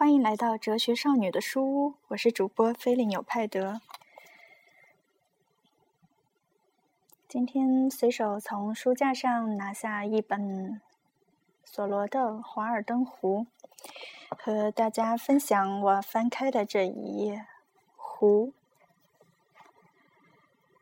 欢迎来到哲学少女的书屋，我是主播菲利纽派德。今天随手从书架上拿下一本索罗的《华尔登湖》，和大家分享我翻开的这一页。湖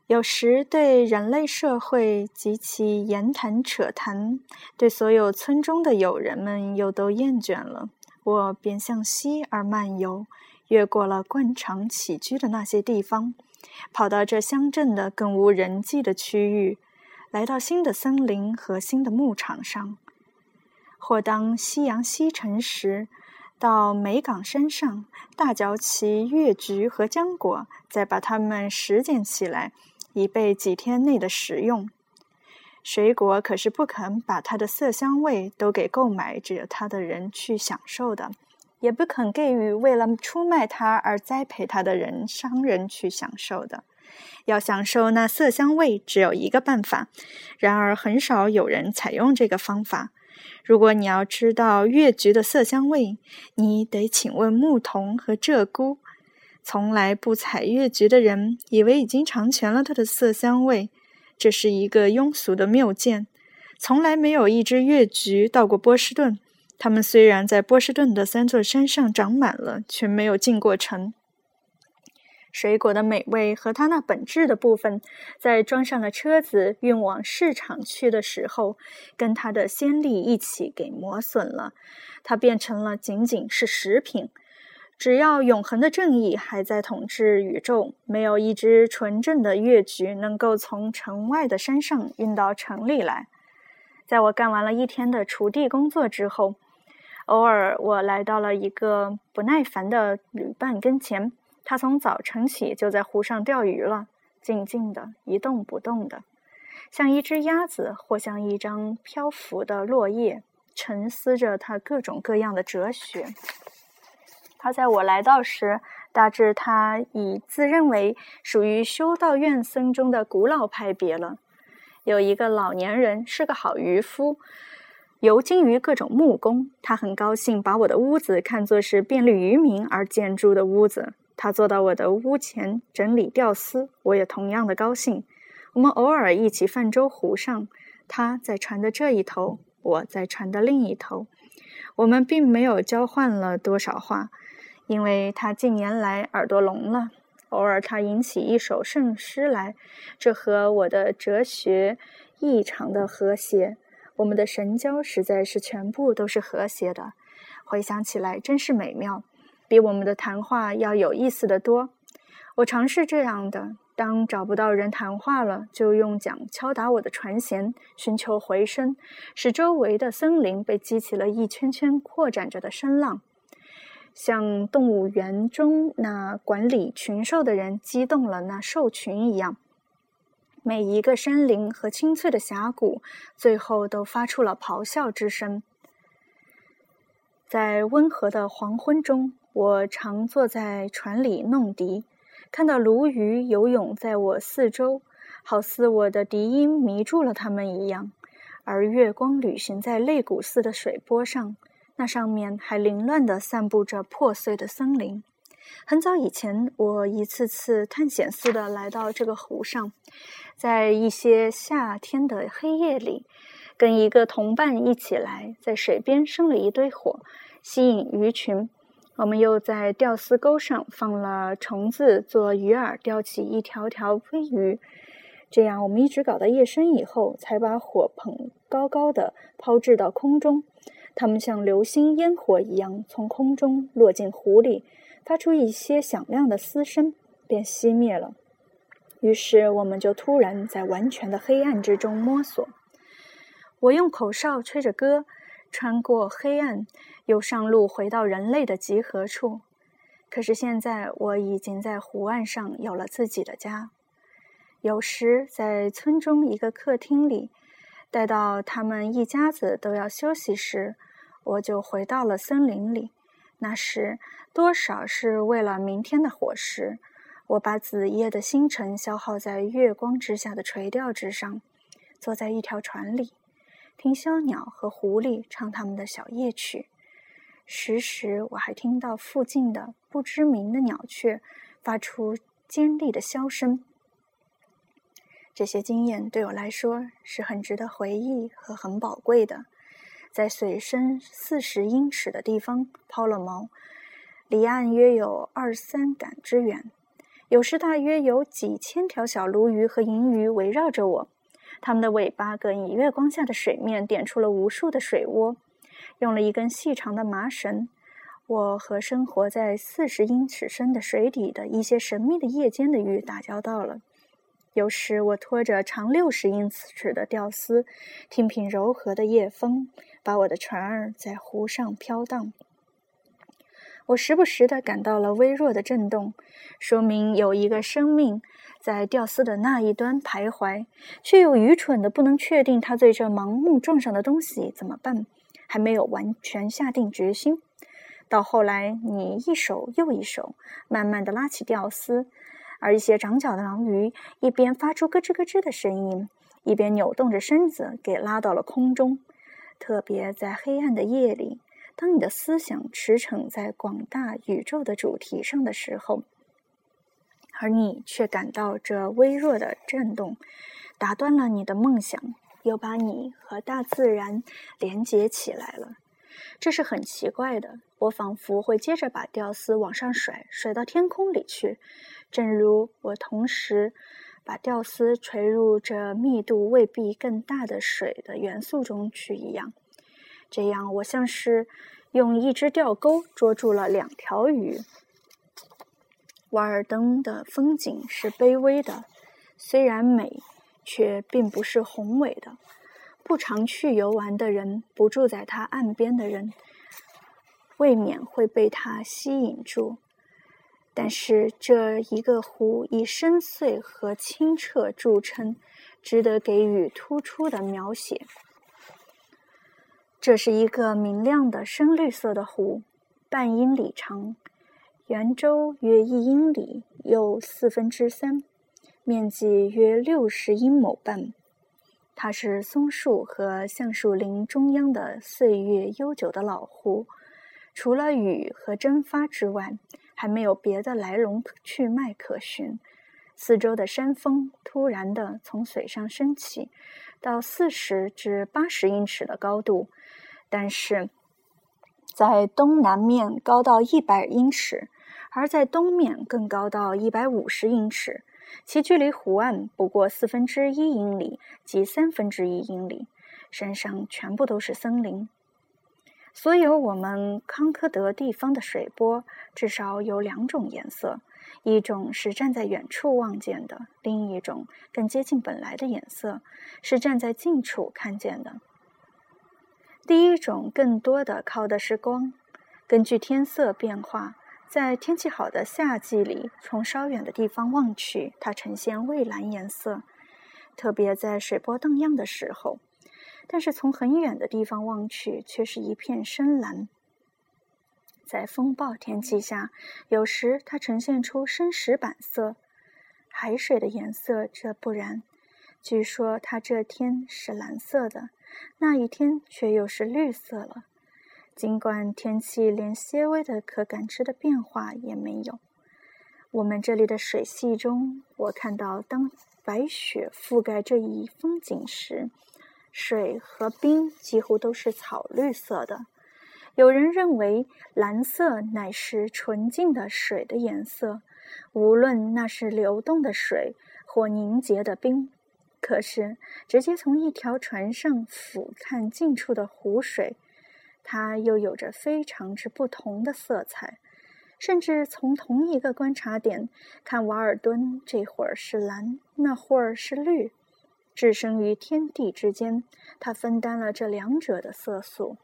有时对人类社会及其言谈扯谈，对所有村中的友人们又都厌倦了。我便向西而漫游，越过了惯常起居的那些地方，跑到这乡镇的更无人迹的区域，来到新的森林和新的牧场上。或当夕阳西沉时，到梅岗山上大嚼其月菊和浆果，再把它们拾捡起来，以备几天内的食用。水果可是不肯把它的色香味都给购买着它的人去享受的，也不肯给予为了出卖它而栽培它的人商人去享受的。要享受那色香味，只有一个办法，然而很少有人采用这个方法。如果你要知道月菊的色香味，你得请问牧童和鹧鸪。从来不采月菊的人，以为已经尝全了它的色香味。这是一个庸俗的谬见，从来没有一只越橘到过波士顿。它们虽然在波士顿的三座山上长满了，却没有进过城。水果的美味和它那本质的部分，在装上了车子运往市场去的时候，跟它的鲜丽一起给磨损了，它变成了仅仅是食品。只要永恒的正义还在统治宇宙，没有一只纯正的月菊能够从城外的山上运到城里来。在我干完了一天的锄地工作之后，偶尔我来到了一个不耐烦的旅伴跟前，他从早晨起就在湖上钓鱼了，静静的一动不动的，像一只鸭子或像一张漂浮的落叶，沉思着他各种各样的哲学。他在我来到时，大致他已自认为属于修道院僧中的古老派别了。有一个老年人是个好渔夫，游精于各种木工。他很高兴把我的屋子看作是便利渔民而建筑的屋子。他坐到我的屋前整理吊丝，我也同样的高兴。我们偶尔一起泛舟湖上，他在船的这一头，我在船的另一头。我们并没有交换了多少话。因为他近年来耳朵聋了，偶尔他吟起一首圣诗来，这和我的哲学异常的和谐。我们的神交实在是全部都是和谐的，回想起来真是美妙，比我们的谈话要有意思的多。我尝试这样的：当找不到人谈话了，就用桨敲打我的船舷，寻求回声，使周围的森林被激起了一圈圈扩展着的声浪。像动物园中那管理群兽的人激动了那兽群一样，每一个山林和清脆的峡谷，最后都发出了咆哮之声。在温和的黄昏中，我常坐在船里弄笛，看到鲈鱼游泳在我四周，好似我的笛音迷住了它们一样，而月光旅行在肋骨似的水波上。那上面还凌乱地散布着破碎的森林。很早以前，我一次次探险似的来到这个湖上，在一些夏天的黑夜里，跟一个同伴一起来，在水边生了一堆火，吸引鱼群。我们又在钓丝钩上放了虫子做鱼饵，钓起一条条飞鱼。这样，我们一直搞到夜深以后，才把火捧高高的抛掷到空中。它们像流星烟火一样从空中落进湖里，发出一些响亮的嘶声，便熄灭了。于是，我们就突然在完全的黑暗之中摸索。我用口哨吹着歌，穿过黑暗，又上路回到人类的集合处。可是现在，我已经在湖岸上有了自己的家。有时，在村中一个客厅里，待到他们一家子都要休息时。我就回到了森林里，那时多少是为了明天的伙食。我把子夜的星辰消耗在月光之下的垂钓之上，坐在一条船里，听枭鸟和狐狸唱他们的小夜曲。时时我还听到附近的不知名的鸟雀发出尖利的箫声。这些经验对我来说是很值得回忆和很宝贵的。在水深四十英尺的地方抛了锚，离岸约有二三杆之远。有时大约有几千条小鲈鱼和银鱼围绕着我，它们的尾巴更以月光下的水面点出了无数的水窝。用了一根细长的麻绳，我和生活在四十英尺深的水底的一些神秘的夜间的鱼打交道了。有时我拖着长六十英尺的吊丝，听凭柔和的夜风，把我的船儿在湖上飘荡。我时不时地感到了微弱的震动，说明有一个生命在吊丝的那一端徘徊，却又愚蠢的不能确定他对这盲目撞上的东西怎么办，还没有完全下定决心。到后来，你一手又一手，慢慢地拉起吊丝。而一些长脚的狼鱼一边发出咯吱咯吱的声音，一边扭动着身子，给拉到了空中。特别在黑暗的夜里，当你的思想驰骋在广大宇宙的主题上的时候，而你却感到这微弱的震动，打断了你的梦想，又把你和大自然连接起来了。这是很奇怪的。我仿佛会接着把吊丝往上甩，甩到天空里去。正如我同时把吊丝垂入这密度未必更大的水的元素中去一样，这样我像是用一只钓钩捉住了两条鱼。瓦尔登的风景是卑微的，虽然美，却并不是宏伟的。不常去游玩的人，不住在它岸边的人，未免会被它吸引住。但是这一个湖以深邃和清澈著称，值得给予突出的描写。这是一个明亮的深绿色的湖，半英里长，圆周约一英里又四分之三，面积约六十英亩半。它是松树和橡树林中央的岁月悠久的老湖，除了雨和蒸发之外。还没有别的来龙去脉可寻。四周的山峰突然的从水上升起，到四十至八十英尺的高度，但是在东南面高到一百英尺，而在东面更高到一百五十英尺。其距离湖岸不过四分之一英里及三分之一英里，山上全部都是森林。所有我们康科德地方的水波至少有两种颜色，一种是站在远处望见的，另一种更接近本来的颜色是站在近处看见的。第一种更多的靠的是光，根据天色变化，在天气好的夏季里，从稍远的地方望去，它呈现蔚蓝颜色，特别在水波荡漾的时候。但是从很远的地方望去，却是一片深蓝。在风暴天气下，有时它呈现出深石板色，海水的颜色这不然。据说它这天是蓝色的，那一天却又是绿色了。尽管天气连些微的可感知的变化也没有，我们这里的水系中，我看到当白雪覆盖这一风景时。水和冰几乎都是草绿色的。有人认为蓝色乃是纯净的水的颜色，无论那是流动的水或凝结的冰。可是，直接从一条船上俯瞰近处的湖水，它又有着非常之不同的色彩。甚至从同一个观察点看，瓦尔敦这会儿是蓝，那会儿是绿。置身于天地之间，它分担了这两者的色素。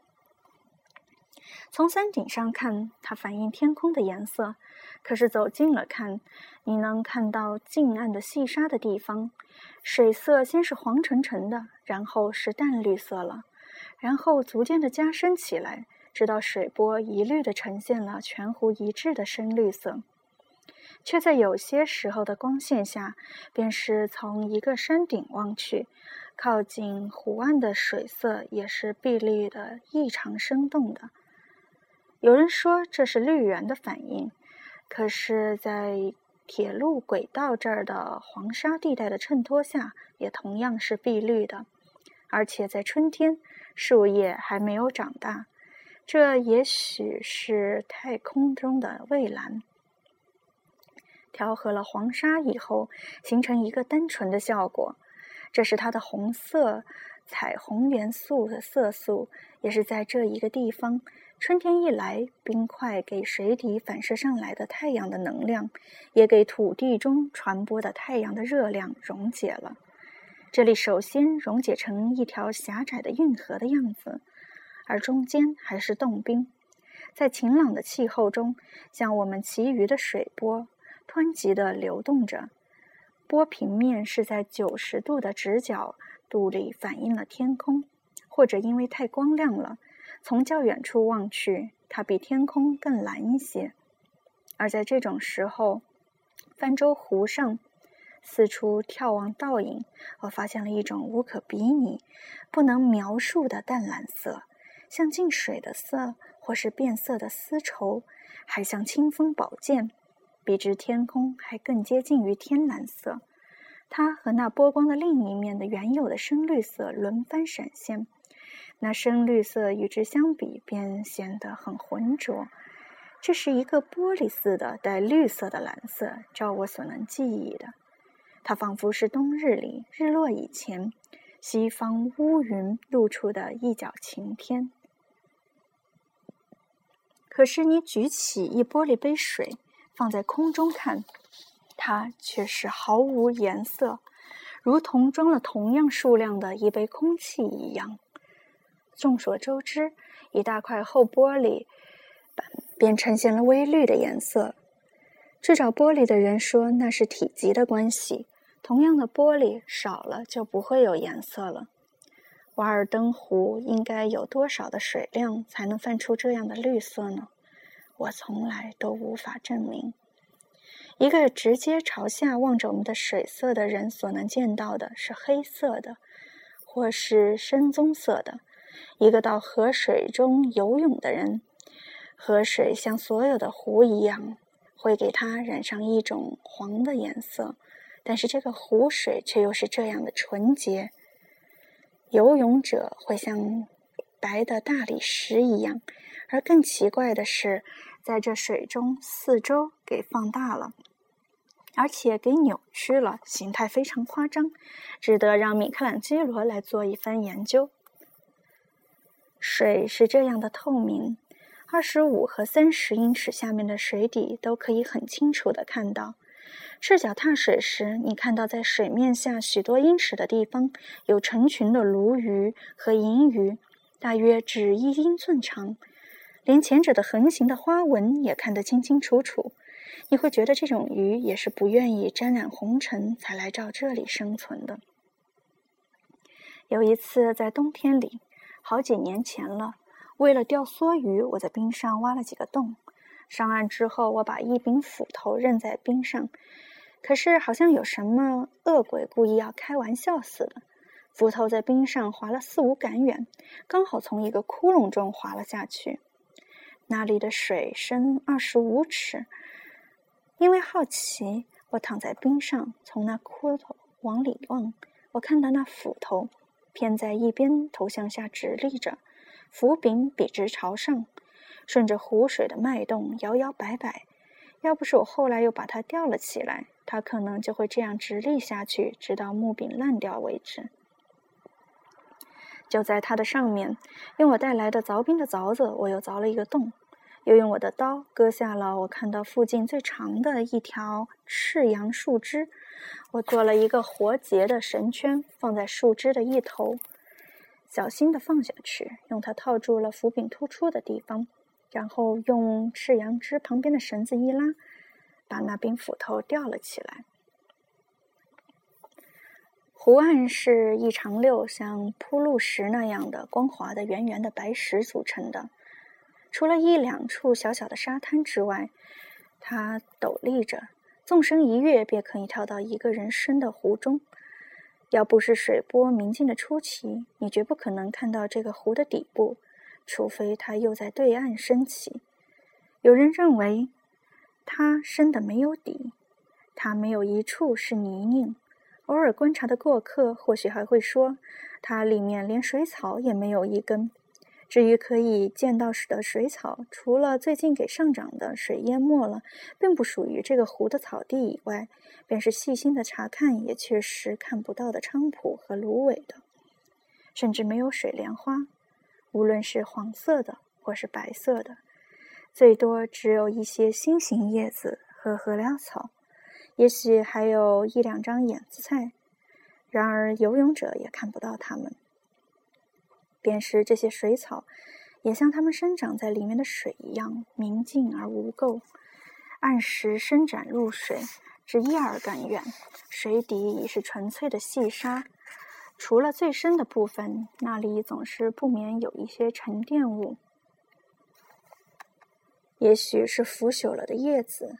从山顶上看，它反映天空的颜色；可是走近了看，你能看到近岸的细沙的地方，水色先是黄沉沉的，然后是淡绿色了，然后逐渐的加深起来，直到水波一律的呈现了全湖一致的深绿色。却在有些时候的光线下，便是从一个山顶望去，靠近湖岸的水色也是碧绿的，异常生动的。有人说这是绿源的反应，可是，在铁路轨道这儿的黄沙地带的衬托下，也同样是碧绿的。而且在春天，树叶还没有长大，这也许是太空中的蔚蓝。调和了黄沙以后，形成一个单纯的效果。这是它的红色彩虹元素的色素，也是在这一个地方。春天一来，冰块给水底反射上来的太阳的能量，也给土地中传播的太阳的热量溶解了。这里首先溶解成一条狭窄的运河的样子，而中间还是冻冰。在晴朗的气候中，像我们其余的水波，湍急地流动着。波平面是在九十度的直角度里反映了天空，或者因为太光亮了，从较远处望去，它比天空更蓝一些。而在这种时候，泛舟湖上四处眺望倒影，我发现了一种无可比拟、不能描述的淡蓝色，像进水的色，或是变色的丝绸，还像清风宝剑。比之天空还更接近于天蓝色，它和那波光的另一面的原有的深绿色轮番闪现，那深绿色与之相比便显得很浑浊。这是一个玻璃似的带绿色的蓝色，照我所能记忆的，它仿佛是冬日里日落以前，西方乌云露出的一角晴天。可是你举起一玻璃杯水。放在空中看，它却是毫无颜色，如同装了同样数量的一杯空气一样。众所周知，一大块厚玻璃板便呈现了微绿的颜色。制造玻璃的人说那是体积的关系，同样的玻璃少了就不会有颜色了。瓦尔登湖应该有多少的水量才能泛出这样的绿色呢？我从来都无法证明，一个直接朝下望着我们的水色的人所能见到的是黑色的，或是深棕色的。一个到河水中游泳的人，河水像所有的湖一样，会给它染上一种黄的颜色，但是这个湖水却又是这样的纯洁。游泳者会像白的大理石一样。而更奇怪的是，在这水中四周给放大了，而且给扭曲了，形态非常夸张，值得让米开朗基罗来做一番研究。水是这样的透明，二十五和三十英尺下面的水底都可以很清楚的看到。赤脚踏水时，你看到在水面下许多英尺的地方有成群的鲈鱼和银鱼，大约只一英寸长。连前者的横行的花纹也看得清清楚楚，你会觉得这种鱼也是不愿意沾染红尘才来到这里生存的。有一次在冬天里，好几年前了，为了钓梭鱼，我在冰上挖了几个洞。上岸之后，我把一柄斧头扔在冰上，可是好像有什么恶鬼故意要开玩笑似的，斧头在冰上划了四五杆远，刚好从一个窟窿中滑了下去。那里的水深二十五尺。因为好奇，我躺在冰上，从那窟窿往里望。我看到那斧头偏在一边，头向下直立着，斧柄笔直朝上，顺着湖水的脉动摇摇摆摆。要不是我后来又把它吊了起来，它可能就会这样直立下去，直到木柄烂掉为止。就在它的上面，用我带来的凿冰的凿子，我又凿了一个洞，又用我的刀割下了我看到附近最长的一条赤杨树枝。我做了一个活结的绳圈，放在树枝的一头，小心的放下去，用它套住了斧柄突出的地方，然后用赤杨枝旁边的绳子一拉，把那柄斧头吊了起来。湖岸是一长溜像铺路石那样的光滑的圆圆的白石组成的，除了一两处小小的沙滩之外，它陡立着，纵身一跃便可以跳到一个人深的湖中。要不是水波明净的出奇，你绝不可能看到这个湖的底部。除非它又在对岸升起。有人认为它深的没有底，它没有一处是泥泞。偶尔观察的过客或许还会说，它里面连水草也没有一根。至于可以见到的水草，除了最近给上涨的水淹没了，并不属于这个湖的草地以外，便是细心的查看也确实看不到的菖蒲和芦苇的，甚至没有水莲花，无论是黄色的或是白色的，最多只有一些心形叶子和禾寮草，也许还有一两张眼子菜，然而游泳者也看不到它们。便是这些水草，也像它们生长在里面的水一样明净而无垢，按时伸展入水，至一耳更远。水底已是纯粹的细沙，除了最深的部分，那里总是不免有一些沉淀物，也许是腐朽了的叶子。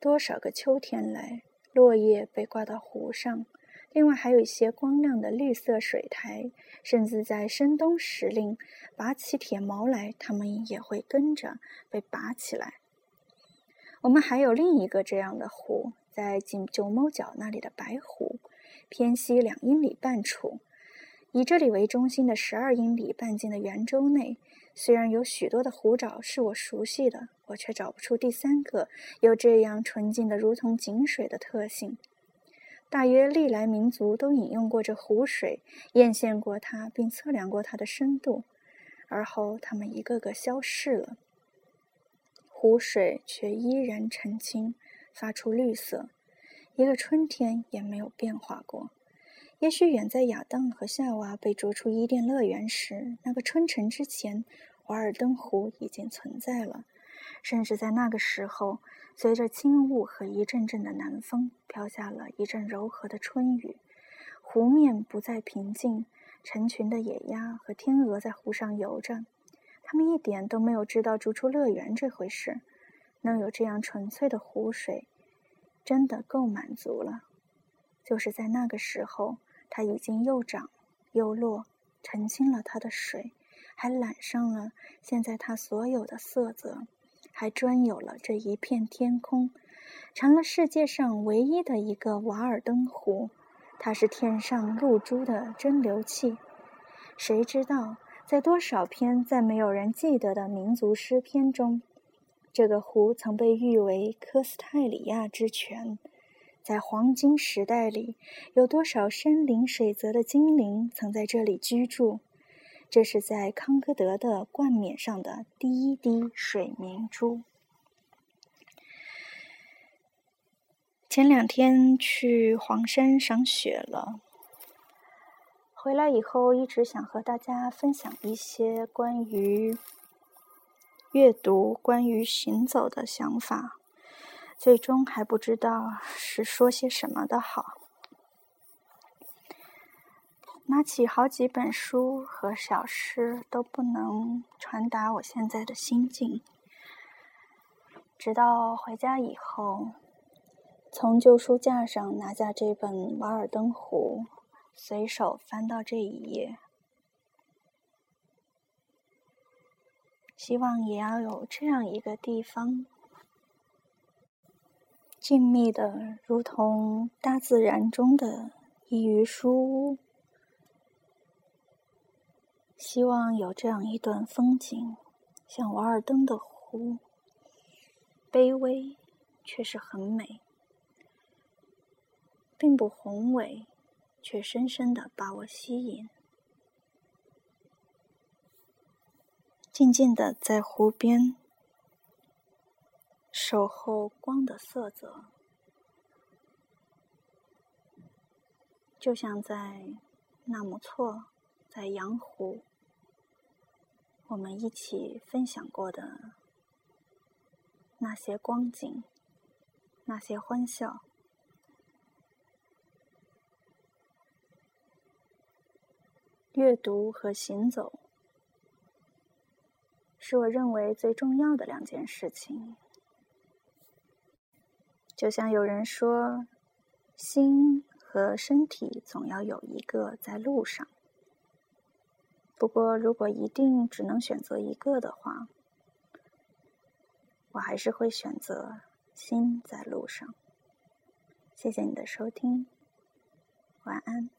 多少个秋天来，落叶被挂到湖上。另外还有一些光亮的绿色水苔，甚至在深冬时令拔起铁毛来，它们也会跟着被拔起来。我们还有另一个这样的湖，在九九猫角那里的白湖，偏西两英里半处，以这里为中心的十二英里半径的圆周内，虽然有许多的湖沼是我熟悉的，我却找不出第三个有这样纯净的如同井水的特性。大约历来民族都饮用过这湖水，验现过它，并测量过它的深度，而后它们一个个消逝了。湖水却依然澄清，发出绿色，一个春天也没有变化过。也许远在亚当和夏娃被逐出伊甸乐园时，那个春晨之前，瓦尔登湖已经存在了，甚至在那个时候。随着轻雾和一阵阵的南风，飘下了一阵柔和的春雨。湖面不再平静，成群的野鸭和天鹅在湖上游着。他们一点都没有知道逐出乐园这回事。能有这样纯粹的湖水，真的够满足了。就是在那个时候，它已经又涨又落，澄清了它的水，还染上了现在它所有的色泽。还专有了这一片天空，成了世界上唯一的一个瓦尔登湖。它是天上露珠的蒸馏器。谁知道，在多少篇再没有人记得的民族诗篇中，这个湖曾被誉为科斯泰里亚之泉。在黄金时代里，有多少山林水泽的精灵曾在这里居住？这是在康戈德的冠冕上的第一滴水明珠。前两天去黄山赏雪了，回来以后一直想和大家分享一些关于阅读、关于行走的想法，最终还不知道是说些什么的好。拿起好几本书和小诗，都不能传达我现在的心境。直到回家以后，从旧书架上拿下这本《瓦尔登湖》，随手翻到这一页，希望也要有这样一个地方，静谧的，如同大自然中的一隅书屋。希望有这样一段风景，像瓦尔登的湖，卑微却是很美，并不宏伟，却深深的把我吸引。静静的在湖边，守候光的色泽，就像在纳木错，在羊湖。我们一起分享过的那些光景，那些欢笑，阅读和行走，是我认为最重要的两件事情。就像有人说，心和身体总要有一个在路上。不过，如果一定只能选择一个的话，我还是会选择心在路上。谢谢你的收听，晚安。